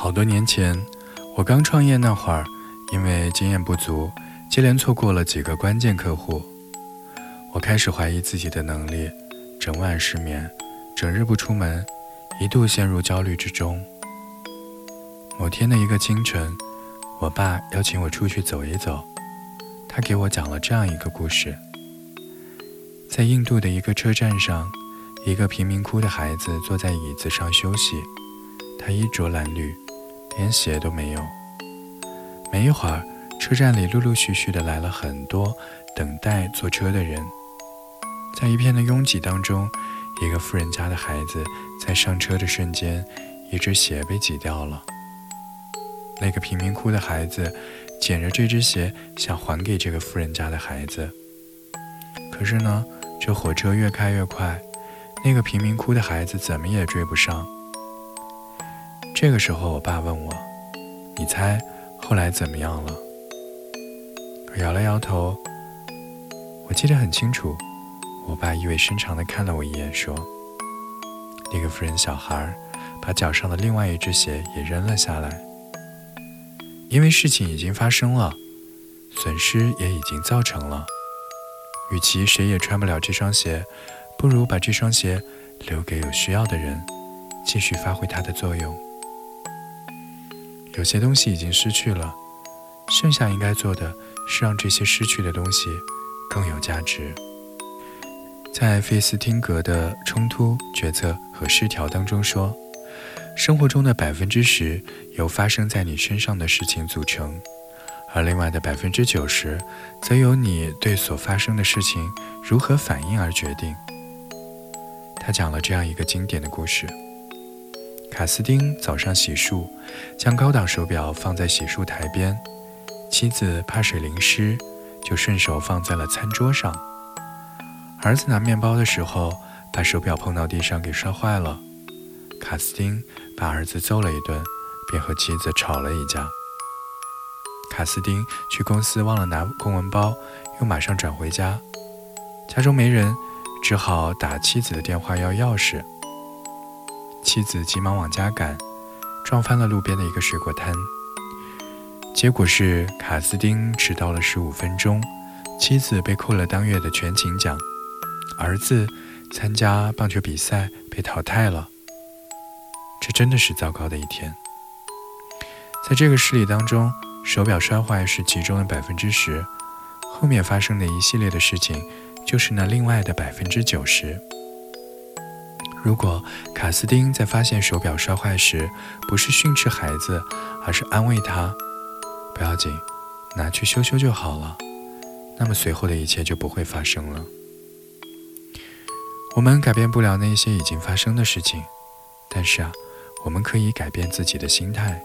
好多年前，我刚创业那会儿，因为经验不足，接连错过了几个关键客户。我开始怀疑自己的能力，整晚失眠，整日不出门，一度陷入焦虑之中。某天的一个清晨，我爸邀请我出去走一走，他给我讲了这样一个故事：在印度的一个车站上，一个贫民窟的孩子坐在椅子上休息，他衣着褴褛。连鞋都没有。没一会儿，车站里陆陆续续的来了很多等待坐车的人，在一片的拥挤当中，一个富人家的孩子在上车的瞬间，一只鞋被挤掉了。那个贫民窟的孩子捡着这只鞋，想还给这个富人家的孩子。可是呢，这火车越开越快，那个贫民窟的孩子怎么也追不上。这个时候，我爸问我：“你猜后来怎么样了？”我摇了摇头。我记得很清楚，我爸意味深长地看了我一眼，说：“那个富人小孩把脚上的另外一只鞋也扔了下来，因为事情已经发生了，损失也已经造成了。与其谁也穿不了这双鞋，不如把这双鞋留给有需要的人，继续发挥它的作用。”有些东西已经失去了，剩下应该做的是让这些失去的东西更有价值。在费斯汀格的冲突、决策和失调当中说，生活中的百分之十由发生在你身上的事情组成，而另外的百分之九十则由你对所发生的事情如何反应而决定。他讲了这样一个经典的故事。卡斯丁早上洗漱，将高档手表放在洗漱台边。妻子怕水淋湿，就顺手放在了餐桌上。儿子拿面包的时候，把手表碰到地上给摔坏了。卡斯丁把儿子揍了一顿，便和妻子吵了一架。卡斯丁去公司忘了拿公文包，又马上转回家。家中没人，只好打妻子的电话要钥匙。妻子急忙往家赶，撞翻了路边的一个水果摊。结果是卡斯丁迟到了十五分钟，妻子被扣了当月的全勤奖，儿子参加棒球比赛被淘汰了。这真的是糟糕的一天。在这个事例当中，手表摔坏是其中的百分之十，后面发生的一系列的事情就是那另外的百分之九十。如果卡斯丁在发现手表摔坏时，不是训斥孩子，而是安慰他，不要紧，拿去修修就好了，那么随后的一切就不会发生了。我们改变不了那些已经发生的事情，但是啊，我们可以改变自己的心态。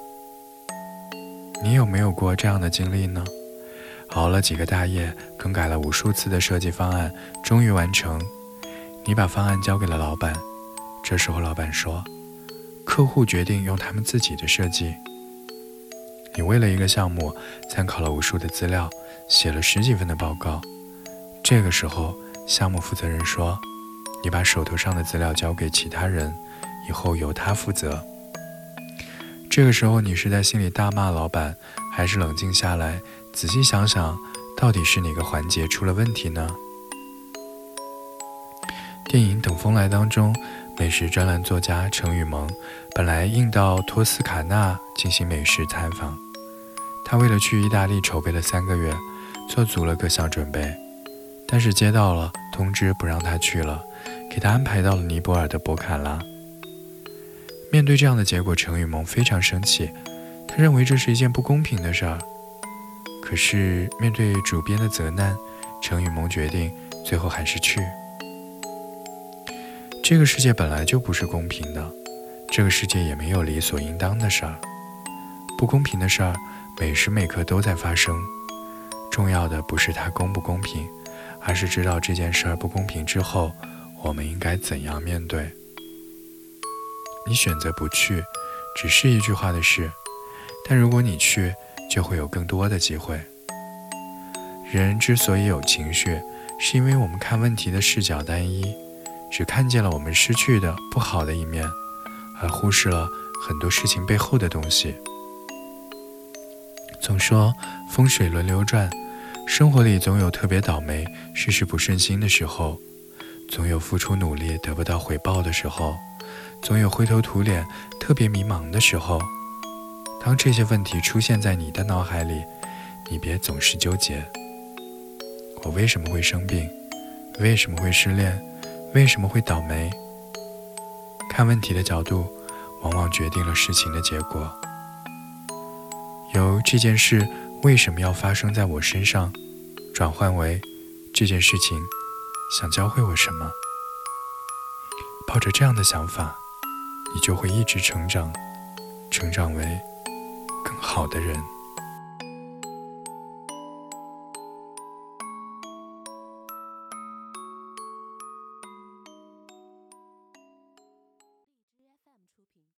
你有没有过这样的经历呢？熬了几个大夜，更改了无数次的设计方案，终于完成，你把方案交给了老板。这时候，老板说：“客户决定用他们自己的设计。你为了一个项目，参考了无数的资料，写了十几份的报告。这个时候，项目负责人说：‘你把手头上的资料交给其他人，以后由他负责。’这个时候，你是在心里大骂老板，还是冷静下来，仔细想想，到底是哪个环节出了问题呢？”电影《等风来》当中。美食专栏作家程雨萌本来应到托斯卡纳进行美食采访，他为了去意大利筹备了三个月，做足了各项准备，但是接到了通知不让他去了，给他安排到了尼泊尔的博卡拉。面对这样的结果，程雨萌非常生气，他认为这是一件不公平的事儿。可是面对主编的责难，程雨萌决定最后还是去。这个世界本来就不是公平的，这个世界也没有理所应当的事儿。不公平的事儿每时每刻都在发生。重要的不是它公不公平，而是知道这件事儿不公平之后，我们应该怎样面对。你选择不去，只是一句话的事，但如果你去，就会有更多的机会。人之所以有情绪，是因为我们看问题的视角单一。只看见了我们失去的不好的一面，而忽视了很多事情背后的东西。总说风水轮流转，生活里总有特别倒霉、事事不顺心的时候，总有付出努力得不到回报的时候，总有灰头土脸、特别迷茫的时候。当这些问题出现在你的脑海里，你别总是纠结：我为什么会生病？为什么会失恋？为什么会倒霉？看问题的角度，往往决定了事情的结果。由这件事为什么要发生在我身上，转换为这件事情想教会我什么。抱着这样的想法，你就会一直成长，成长为更好的人。